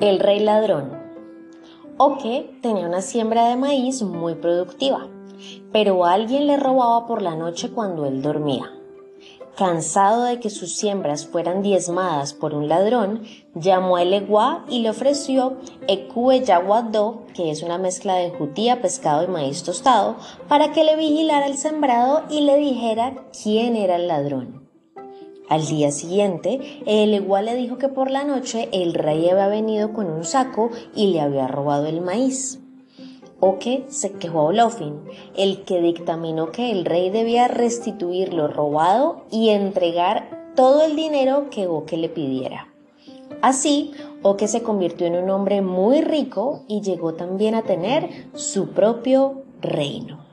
El rey ladrón. Oke tenía una siembra de maíz muy productiva, pero alguien le robaba por la noche cuando él dormía. Cansado de que sus siembras fueran diezmadas por un ladrón, llamó a Eleguá y le ofreció Ekue Yaguadó, que es una mezcla de jutía, pescado y maíz tostado, para que le vigilara el sembrado y le dijera quién era el ladrón. Al día siguiente, el igual le dijo que por la noche el rey había venido con un saco y le había robado el maíz. Oke se quejó a Olofin, el que dictaminó que el rey debía restituir lo robado y entregar todo el dinero que Oque le pidiera. Así, Oque se convirtió en un hombre muy rico y llegó también a tener su propio reino.